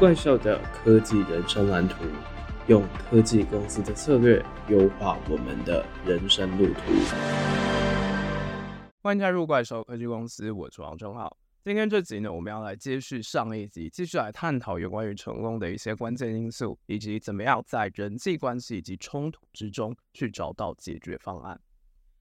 怪兽的科技人生蓝图，用科技公司的策略优化我们的人生路途。欢迎加入怪兽科技公司，我是王正浩。今天这集呢，我们要来接续上一集，继续来探讨有关于成功的一些关键因素，以及怎么样在人际关系以及冲突之中去找到解决方案。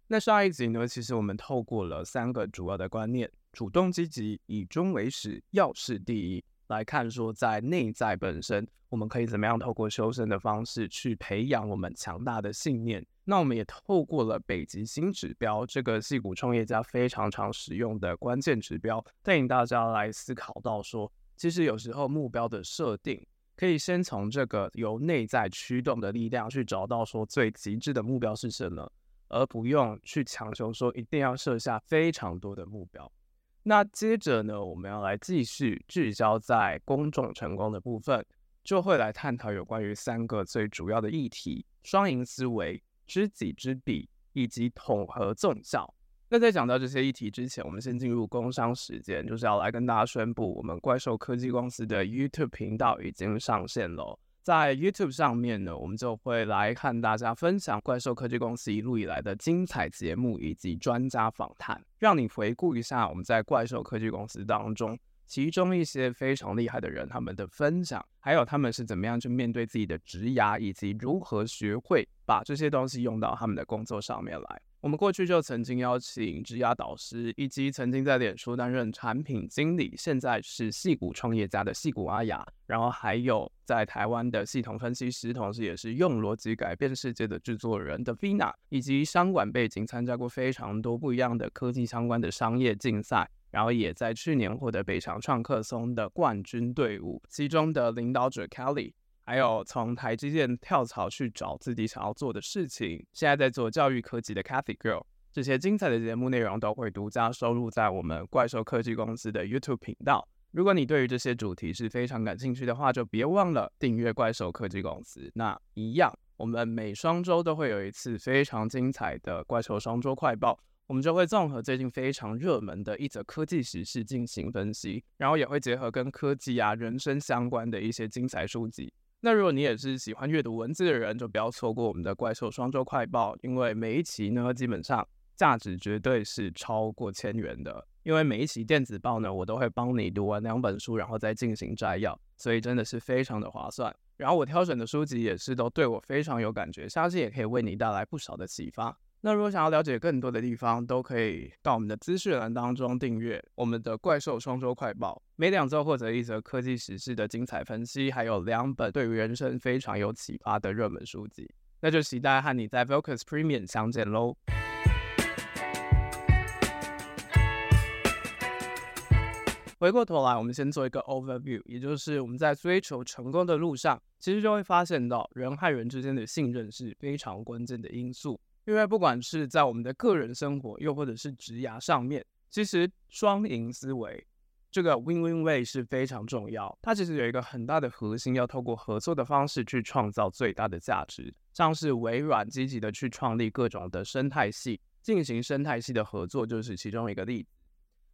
那上一集呢，其实我们透过了三个主要的观念：主动积极、以终为始、要事第一。来看说，在内在本身，我们可以怎么样透过修身的方式去培养我们强大的信念？那我们也透过了北极星指标这个戏骨创业家非常常使用的关键指标，带领大家来思考到说，其实有时候目标的设定可以先从这个由内在驱动的力量去找到说最极致的目标是什么，而不用去强求说一定要设下非常多的目标。那接着呢，我们要来继续聚焦在公众成功的部分，就会来探讨有关于三个最主要的议题：双赢思维、知己知彼以及统合纵效。那在讲到这些议题之前，我们先进入工商时间，就是要来跟大家宣布，我们怪兽科技公司的 YouTube 频道已经上线了。在 YouTube 上面呢，我们就会来看大家分享怪兽科技公司一路以来的精彩节目以及专家访谈，让你回顾一下我们在怪兽科技公司当中其中一些非常厉害的人他们的分享，还有他们是怎么样去面对自己的职涯，以及如何学会把这些东西用到他们的工作上面来。我们过去就曾经邀请职涯导师，以及曾经在脸书担任产品经理，现在是戏骨创业家的戏骨阿雅，然后还有在台湾的系统分析师，同时也是用逻辑改变世界的制作人的 Vina，以及商管背景，参加过非常多不一样的科技相关的商业竞赛，然后也在去年获得北强创客松的冠军队伍，其中的领导者 Kelly。还有从台积电跳槽去找自己想要做的事情，现在在做教育科技的 Cathy Girl，这些精彩的节目内容都会独家收录在我们怪兽科技公司的 YouTube 频道。如果你对于这些主题是非常感兴趣的话，就别忘了订阅怪兽科技公司。那一样，我们每双周都会有一次非常精彩的怪兽双周快报，我们就会综合最近非常热门的一则科技时事进行分析，然后也会结合跟科技啊、人生相关的一些精彩书籍。那如果你也是喜欢阅读文字的人，就不要错过我们的怪兽双周快报，因为每一期呢，基本上价值绝对是超过千元的。因为每一期电子报呢，我都会帮你读完两本书，然后再进行摘要，所以真的是非常的划算。然后我挑选的书籍也是都对我非常有感觉，相信也可以为你带来不少的启发。那如果想要了解更多的地方，都可以到我们的资讯栏当中订阅我们的怪兽双周快报，每两周获得一则科技时事的精彩分析，还有两本对于人生非常有启发的热门书籍。那就期待和你在 Vocus Premium 相见喽！回过头来，我们先做一个 overview，也就是我们在追求成功的路上，其实就会发现到人和人之间的信任是非常关键的因素。因为不管是在我们的个人生活，又或者是职涯上面，其实双赢思维这个 win-win way 是非常重要。它其实有一个很大的核心，要透过合作的方式去创造最大的价值。像是微软积极的去创立各种的生态系，进行生态系的合作，就是其中一个例子。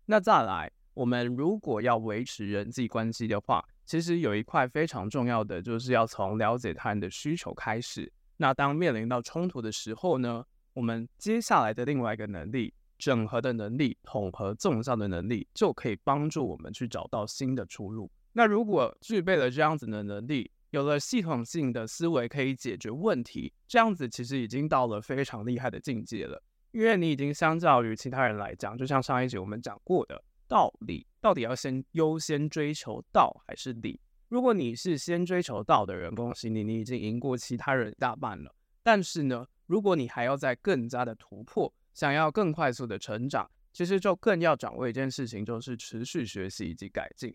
那再来，我们如果要维持人际关系的话，其实有一块非常重要的，就是要从了解他人的需求开始。那当面临到冲突的时候呢，我们接下来的另外一个能力，整合的能力、统合纵向的能力，就可以帮助我们去找到新的出路。那如果具备了这样子的能力，有了系统性的思维可以解决问题，这样子其实已经到了非常厉害的境界了。因为你已经相较于其他人来讲，就像上一集我们讲过的道理，到底要先优先追求道还是理？如果你是先追求道的人，恭喜你，你已经赢过其他人一大半了。但是呢，如果你还要再更加的突破，想要更快速的成长，其实就更要掌握一件事情，就是持续学习以及改进。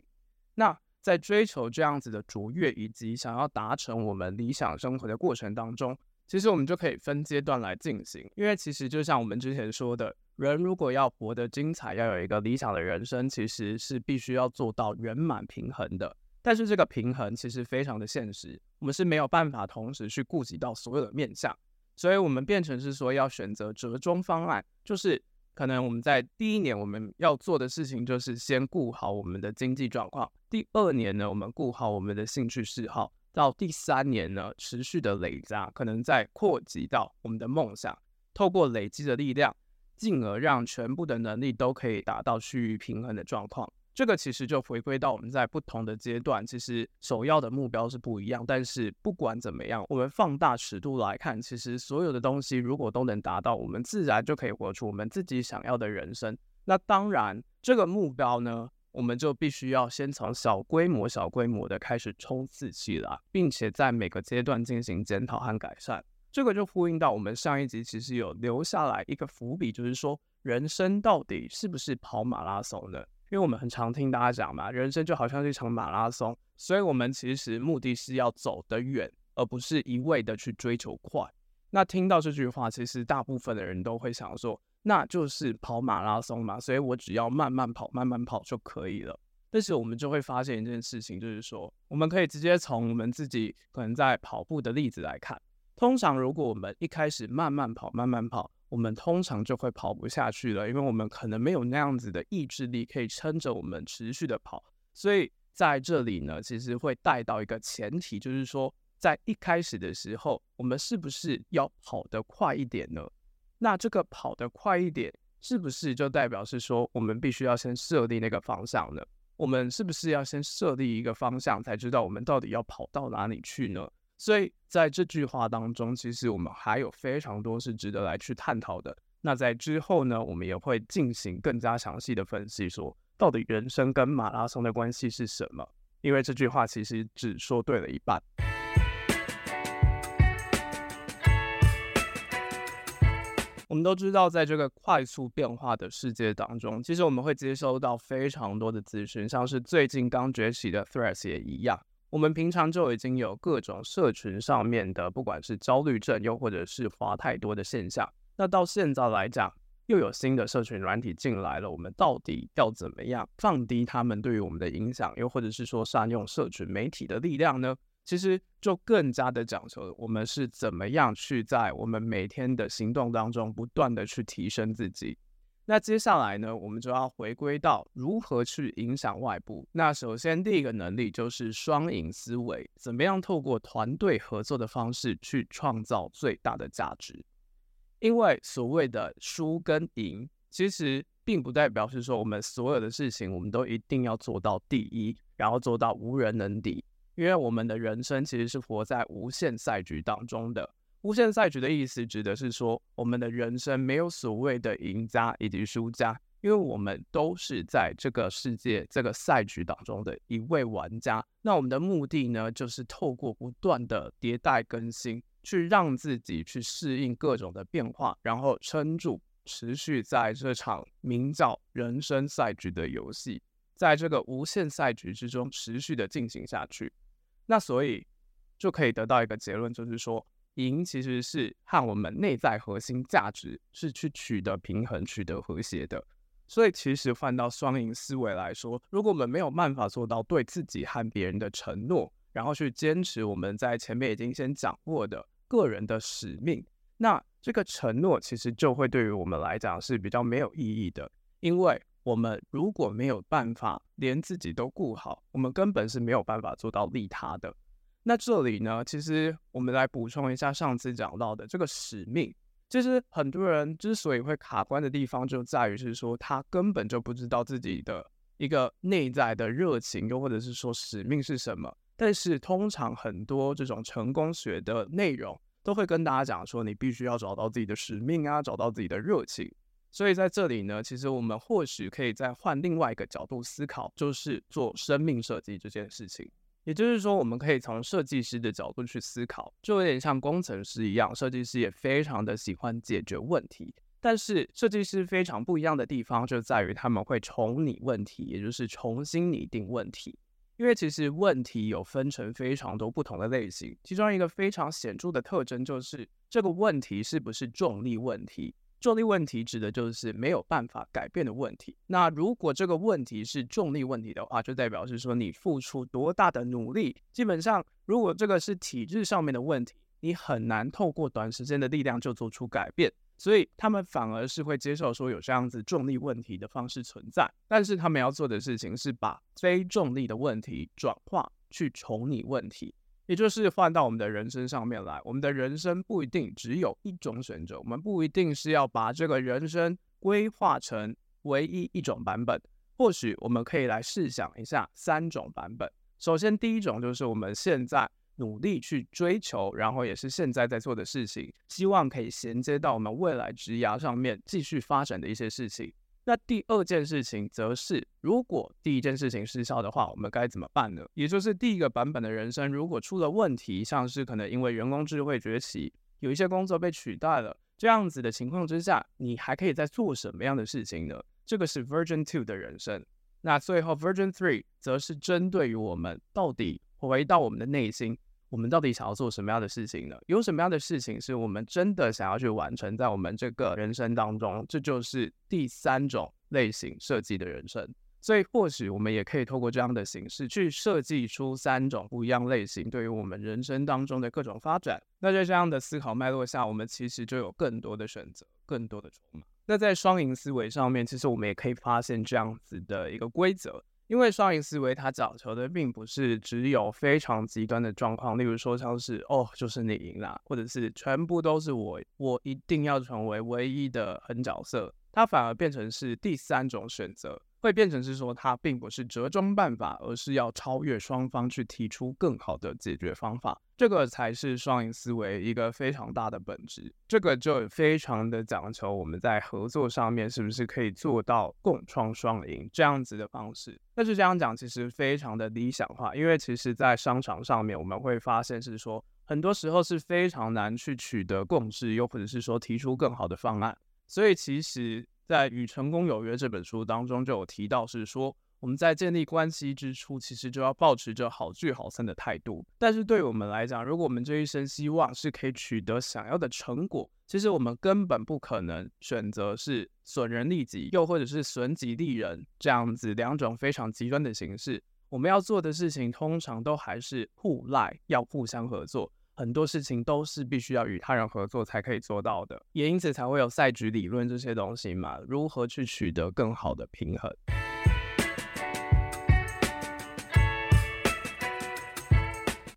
那在追求这样子的卓越，以及想要达成我们理想生活的过程当中，其实我们就可以分阶段来进行。因为其实就像我们之前说的，人如果要活得精彩，要有一个理想的人生，其实是必须要做到圆满平衡的。但是这个平衡其实非常的现实，我们是没有办法同时去顾及到所有的面向，所以我们变成是说要选择折中方案，就是可能我们在第一年我们要做的事情就是先顾好我们的经济状况，第二年呢，我们顾好我们的兴趣嗜好，到第三年呢，持续的累加，可能再扩及到我们的梦想，透过累积的力量，进而让全部的能力都可以达到趋于平衡的状况。这个其实就回归到我们在不同的阶段，其实首要的目标是不一样。但是不管怎么样，我们放大尺度来看，其实所有的东西如果都能达到，我们自然就可以活出我们自己想要的人生。那当然，这个目标呢，我们就必须要先从小规模、小规模的开始冲刺起来，并且在每个阶段进行检讨和改善。这个就呼应到我们上一集其实有留下来一个伏笔，就是说人生到底是不是跑马拉松呢？因为我们很常听大家讲嘛，人生就好像是一场马拉松，所以我们其实目的是要走得远，而不是一味的去追求快。那听到这句话，其实大部分的人都会想说，那就是跑马拉松嘛，所以我只要慢慢跑，慢慢跑就可以了。但是我们就会发现一件事情，就是说，我们可以直接从我们自己可能在跑步的例子来看，通常如果我们一开始慢慢跑，慢慢跑。我们通常就会跑不下去了，因为我们可能没有那样子的意志力可以撑着我们持续的跑。所以在这里呢，其实会带到一个前提，就是说，在一开始的时候，我们是不是要跑得快一点呢？那这个跑得快一点，是不是就代表是说，我们必须要先设立那个方向呢？我们是不是要先设立一个方向，才知道我们到底要跑到哪里去呢？所以在这句话当中，其实我们还有非常多是值得来去探讨的。那在之后呢，我们也会进行更加详细的分析，说到底人生跟马拉松的关系是什么？因为这句话其实只说对了一半。我们都知道，在这个快速变化的世界当中，其实我们会接收到非常多的资讯，像是最近刚崛起的 Threads 也一样。我们平常就已经有各种社群上面的，不管是焦虑症，又或者是滑太多的现象。那到现在来讲，又有新的社群软体进来了，我们到底要怎么样放低他们对于我们的影响，又或者是说善用社群媒体的力量呢？其实就更加的讲求我们是怎么样去在我们每天的行动当中不断的去提升自己。那接下来呢，我们就要回归到如何去影响外部。那首先第一个能力就是双赢思维，怎么样透过团队合作的方式去创造最大的价值。因为所谓的输跟赢，其实并不代表是说我们所有的事情我们都一定要做到第一，然后做到无人能敌。因为我们的人生其实是活在无限赛局当中的。无限赛局的意思指的是说，我们的人生没有所谓的赢家以及输家，因为我们都是在这个世界这个赛局当中的一位玩家。那我们的目的呢，就是透过不断的迭代更新，去让自己去适应各种的变化，然后撑住，持续在这场名叫人生赛局的游戏，在这个无限赛局之中持续的进行下去。那所以就可以得到一个结论，就是说。赢其实是和我们内在核心价值是去取得平衡、取得和谐的。所以，其实换到双赢思维来说，如果我们没有办法做到对自己和别人的承诺，然后去坚持我们在前面已经先讲过的个人的使命，那这个承诺其实就会对于我们来讲是比较没有意义的。因为我们如果没有办法连自己都顾好，我们根本是没有办法做到利他的。那这里呢，其实我们来补充一下上次讲到的这个使命。其实很多人之所以会卡关的地方，就在于是说他根本就不知道自己的一个内在的热情，又或者是说使命是什么。但是通常很多这种成功学的内容都会跟大家讲说，你必须要找到自己的使命啊，找到自己的热情。所以在这里呢，其实我们或许可以再换另外一个角度思考，就是做生命设计这件事情。也就是说，我们可以从设计师的角度去思考，就有点像工程师一样，设计师也非常的喜欢解决问题。但是，设计师非常不一样的地方就在于他们会重拟问题，也就是重新拟定问题。因为其实问题有分成非常多不同的类型，其中一个非常显著的特征就是这个问题是不是重力问题。重力问题指的就是没有办法改变的问题。那如果这个问题是重力问题的话，就代表是说你付出多大的努力，基本上如果这个是体制上面的问题，你很难透过短时间的力量就做出改变。所以他们反而是会接受说有这样子重力问题的方式存在，但是他们要做的事情是把非重力的问题转化去重力问题，也就是换到我们的人生上面来。我们的人生不一定只有一种选择，我们不一定是要把这个人生规划成唯一一种版本，或许我们可以来试想一下三种版本。首先，第一种就是我们现在努力去追求，然后也是现在在做的事情，希望可以衔接到我们未来职涯上面继续发展的一些事情。那第二件事情则是，如果第一件事情失效的话，我们该怎么办呢？也就是第一个版本的人生，如果出了问题，像是可能因为人工智慧崛起，有一些工作被取代了，这样子的情况之下，你还可以再做什么样的事情呢？这个是 Version Two 的人生。那最后 Version Three 则是针对于我们到底回到我们的内心，我们到底想要做什么样的事情呢？有什么样的事情是我们真的想要去完成在我们这个人生当中？这就是第三种类型设计的人生。所以或许我们也可以透过这样的形式去设计出三种不一样类型对于我们人生当中的各种发展。那在这样的思考脉络下，我们其实就有更多的选择，更多的筹码。那在双赢思维上面，其实我们也可以发现这样子的一个规则，因为双赢思维它讲求的并不是只有非常极端的状况，例如说像是哦，就是你赢了，或者是全部都是我，我一定要成为唯一的狠角色，它反而变成是第三种选择。会变成是说，它并不是折中办法，而是要超越双方去提出更好的解决方法。这个才是双赢思维一个非常大的本质。这个就非常的讲求我们在合作上面是不是可以做到共创双赢这样子的方式。但是这样讲其实非常的理想化，因为其实在商场上面我们会发现是说，很多时候是非常难去取得共识，又或者是说提出更好的方案。所以其实。在《与成功有约》这本书当中就有提到，是说我们在建立关系之初，其实就要保持着好聚好散的态度。但是对我们来讲，如果我们这一生希望是可以取得想要的成果，其实我们根本不可能选择是损人利己，又或者是损己利人这样子两种非常极端的形式。我们要做的事情，通常都还是互赖，要互相合作。很多事情都是必须要与他人合作才可以做到的，也因此才会有赛局理论这些东西嘛。如何去取得更好的平衡？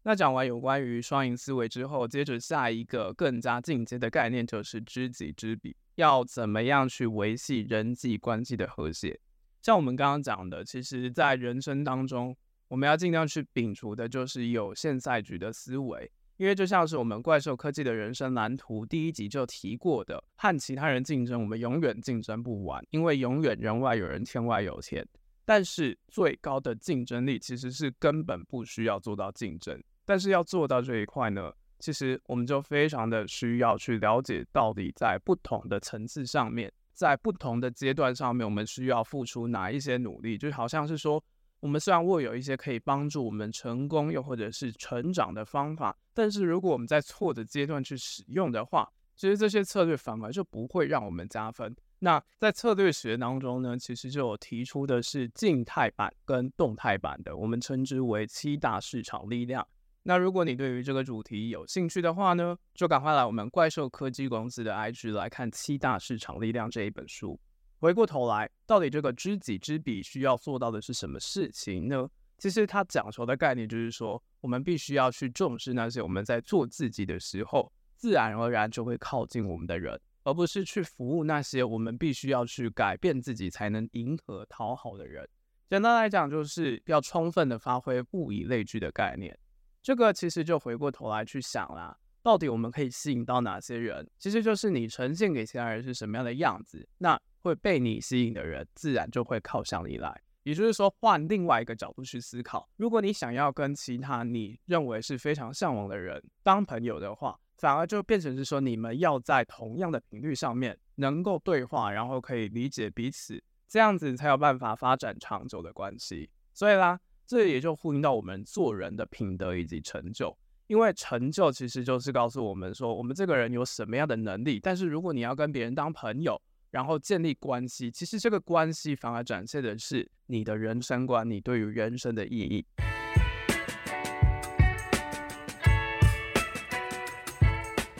那讲完有关于双赢思维之后，接着下一个更加进阶的概念就是知己知彼，要怎么样去维系人际关系的和谐？像我们刚刚讲的，其实在人生当中，我们要尽量去摒除的就是有限赛局的思维。因为就像是我们怪兽科技的人生蓝图第一集就提过的，和其他人竞争，我们永远竞争不完，因为永远人外有人，天外有天。但是最高的竞争力其实是根本不需要做到竞争，但是要做到这一块呢，其实我们就非常的需要去了解到底在不同的层次上面，在不同的阶段上面，我们需要付出哪一些努力，就好像是说。我们虽然握有一些可以帮助我们成功又或者是成长的方法，但是如果我们在错的阶段去使用的话，其实这些策略反而就不会让我们加分。那在策略学当中呢，其实就有提出的是静态版跟动态版的，我们称之为七大市场力量。那如果你对于这个主题有兴趣的话呢，就赶快来我们怪兽科技公司的 IG 来看《七大市场力量》这一本书。回过头来，到底这个知己知彼需要做到的是什么事情呢？其实他讲求的概念就是说，我们必须要去重视那些我们在做自己的时候，自然而然就会靠近我们的人，而不是去服务那些我们必须要去改变自己才能迎合讨好的人。简单来讲，就是要充分的发挥物以类聚的概念。这个其实就回过头来去想啦，到底我们可以吸引到哪些人？其实就是你呈现给其他人是什么样的样子，那。会被你吸引的人，自然就会靠向你来。也就是说，换另外一个角度去思考，如果你想要跟其他你认为是非常向往的人当朋友的话，反而就变成是说，你们要在同样的频率上面能够对话，然后可以理解彼此，这样子才有办法发展长久的关系。所以啦，这也就呼应到我们做人的品德以及成就，因为成就其实就是告诉我们说，我们这个人有什么样的能力。但是如果你要跟别人当朋友，然后建立关系，其实这个关系反而展现的是你的人生观，你对于人生的意义。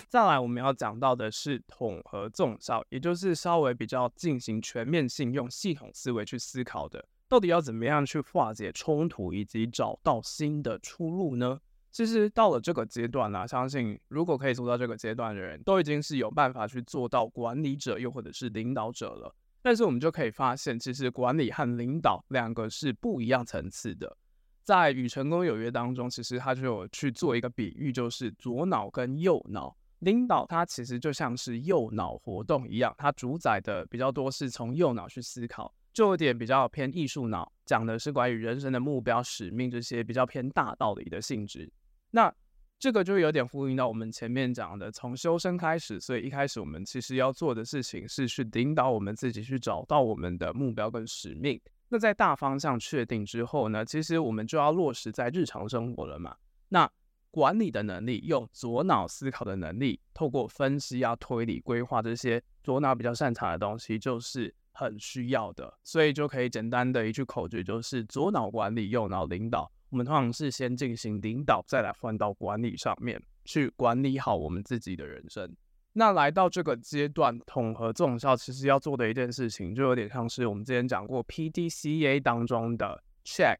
再来，我们要讲到的是统合综效，也就是稍微比较进行全面性，用系统思维去思考的，到底要怎么样去化解冲突，以及找到新的出路呢？其实到了这个阶段呢、相信如果可以做到这个阶段的人，都已经是有办法去做到管理者，又或者是领导者了。但是我们就可以发现，其实管理和领导两个是不一样层次的。在与成功有约当中，其实他就有去做一个比喻，就是左脑跟右脑。领导它其实就像是右脑活动一样，它主宰的比较多是从右脑去思考，就有点比较偏艺术脑，讲的是关于人生的目标、使命这些比较偏大道理的性质。那这个就有点呼应到我们前面讲的，从修身开始，所以一开始我们其实要做的事情是去领导我们自己去找到我们的目标跟使命。那在大方向确定之后呢，其实我们就要落实在日常生活了嘛。那管理的能力，用左脑思考的能力，透过分析啊、推理、规划这些左脑比较擅长的东西，就是很需要的。所以就可以简单的一句口诀，就是左脑管理，右脑领导。我们通常是先进行领导，再来换到管理上面去管理好我们自己的人生。那来到这个阶段，统合综效其实要做的一件事情，就有点像是我们之前讲过 PDCA 当中的 check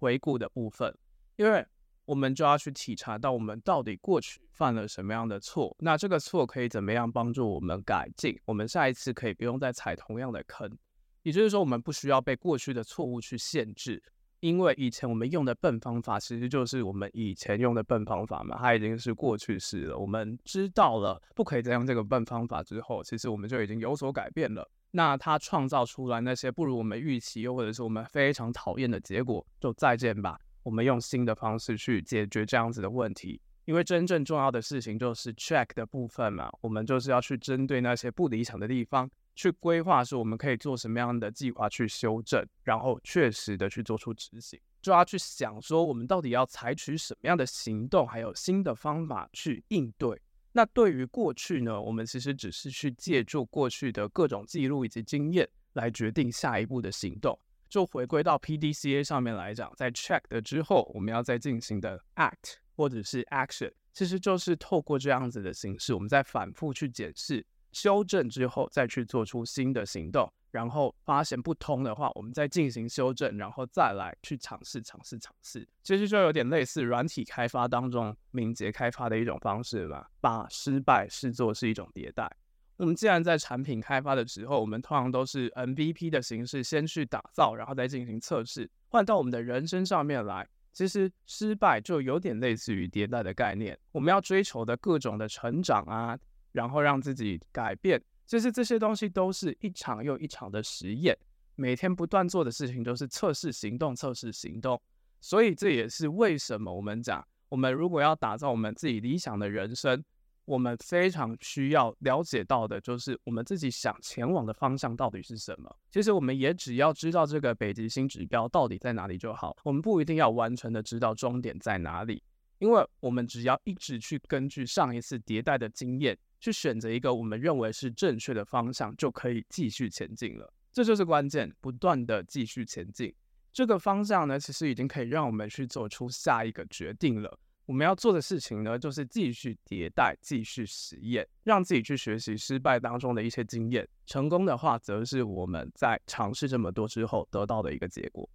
回顾的部分，因为。我们就要去体察到我们到底过去犯了什么样的错，那这个错可以怎么样帮助我们改进？我们下一次可以不用再踩同样的坑。也就是说，我们不需要被过去的错误去限制，因为以前我们用的笨方法其实就是我们以前用的笨方法嘛，它已经是过去式了。我们知道了不可以再用这个笨方法之后，其实我们就已经有所改变了。那它创造出来那些不如我们预期，又或者是我们非常讨厌的结果，就再见吧。我们用新的方式去解决这样子的问题，因为真正重要的事情就是 check 的部分嘛。我们就是要去针对那些不理想的地方去规划，是我们可以做什么样的计划去修正，然后确实的去做出执行。就要去想说，我们到底要采取什么样的行动，还有新的方法去应对。那对于过去呢，我们其实只是去借助过去的各种记录以及经验来决定下一步的行动。就回归到 PDCA 上面来讲，在 check 的之后，我们要再进行的 act 或者是 action，其实就是透过这样子的形式，我们再反复去检视、修正之后，再去做出新的行动，然后发现不通的话，我们再进行修正，然后再来去尝试、尝试、尝试。其实就有点类似软体开发当中敏捷开发的一种方式吧，把失败视作是一种迭代。我们既然在产品开发的时候，我们通常都是 MVP 的形式，先去打造，然后再进行测试。换到我们的人生上面来，其实失败就有点类似于迭代的概念。我们要追求的各种的成长啊，然后让自己改变，其实这些东西都是一场又一场的实验。每天不断做的事情都是测试行动，测试行动。所以这也是为什么我们讲，我们如果要打造我们自己理想的人生。我们非常需要了解到的，就是我们自己想前往的方向到底是什么。其实我们也只要知道这个北极星指标到底在哪里就好，我们不一定要完全的知道终点在哪里，因为我们只要一直去根据上一次迭代的经验，去选择一个我们认为是正确的方向，就可以继续前进了。这就是关键，不断的继续前进。这个方向呢，其实已经可以让我们去做出下一个决定了。我们要做的事情呢，就是继续迭代，继续实验，让自己去学习失败当中的一些经验。成功的话，则是我们在尝试这么多之后得到的一个结果。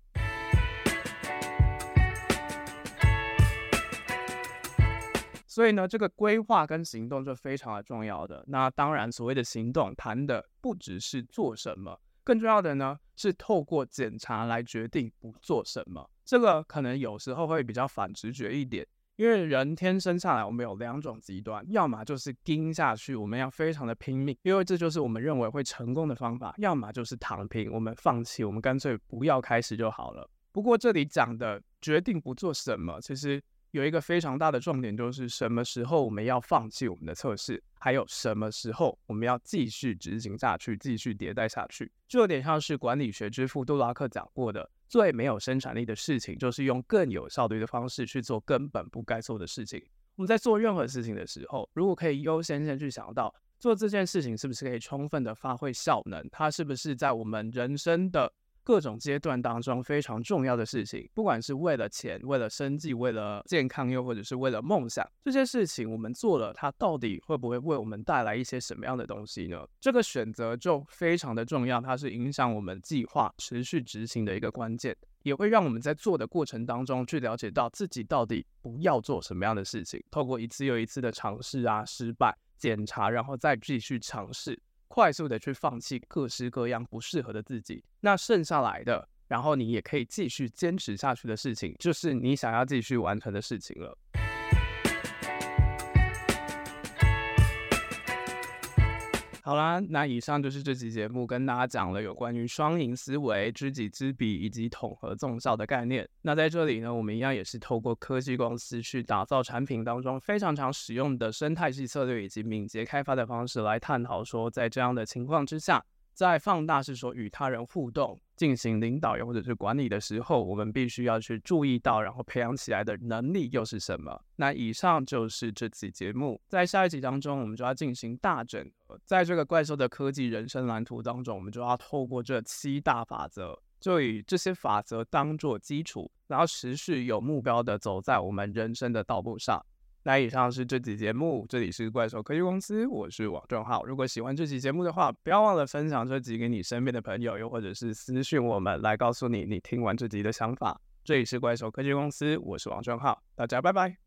所以呢，这个规划跟行动就非常的重要的。那当然，所谓的行动谈的不只是做什么，更重要的呢，是透过检查来决定不做什么。这个可能有时候会比较反直觉一点。因为人天生下来，我们有两种极端，要么就是盯下去，我们要非常的拼命，因为这就是我们认为会成功的方法；要么就是躺平，我们放弃，我们干脆不要开始就好了。不过这里讲的决定不做什么，其实有一个非常大的重点，就是什么时候我们要放弃我们的测试，还有什么时候我们要继续执行下去，继续迭代下去，就有点像是管理学之父杜拉克讲过的。最没有生产力的事情，就是用更有效率的方式去做根本不该做的事情。我们在做任何事情的时候，如果可以优先先去想到做这件事情是不是可以充分的发挥效能，它是不是在我们人生的各种阶段当中非常重要的事情，不管是为了钱、为了生计、为了健康，又或者是为了梦想，这些事情我们做了，它到底会不会为我们带来一些什么样的东西呢？这个选择就非常的重要，它是影响我们计划持续执行的一个关键，也会让我们在做的过程当中去了解到自己到底不要做什么样的事情，透过一次又一次的尝试啊、失败、检查，然后再继续尝试。快速的去放弃各式各样不适合的自己，那剩下来的，然后你也可以继续坚持下去的事情，就是你想要继续完成的事情了。好啦，那以上就是这期节目跟大家讲了有关于双赢思维、知己知彼以及统合纵效的概念。那在这里呢，我们一样也是透过科技公司去打造产品当中非常常使用的生态系策略以及敏捷开发的方式来探讨说，在这样的情况之下。在放大是说与他人互动、进行领导或者是管理的时候，我们必须要去注意到，然后培养起来的能力又是什么？那以上就是这期节目，在下一集当中，我们就要进行大整合。在这个怪兽的科技人生蓝图当中，我们就要透过这七大法则，就以这些法则当做基础，然后持续有目标的走在我们人生的道路上。那以上是这期节目，这里是怪兽科技公司，我是王正浩。如果喜欢这期节目的话，不要忘了分享这集给你身边的朋友，又或者是私讯我们来告诉你你听完这集的想法。这里是怪兽科技公司，我是王正浩，大家拜拜。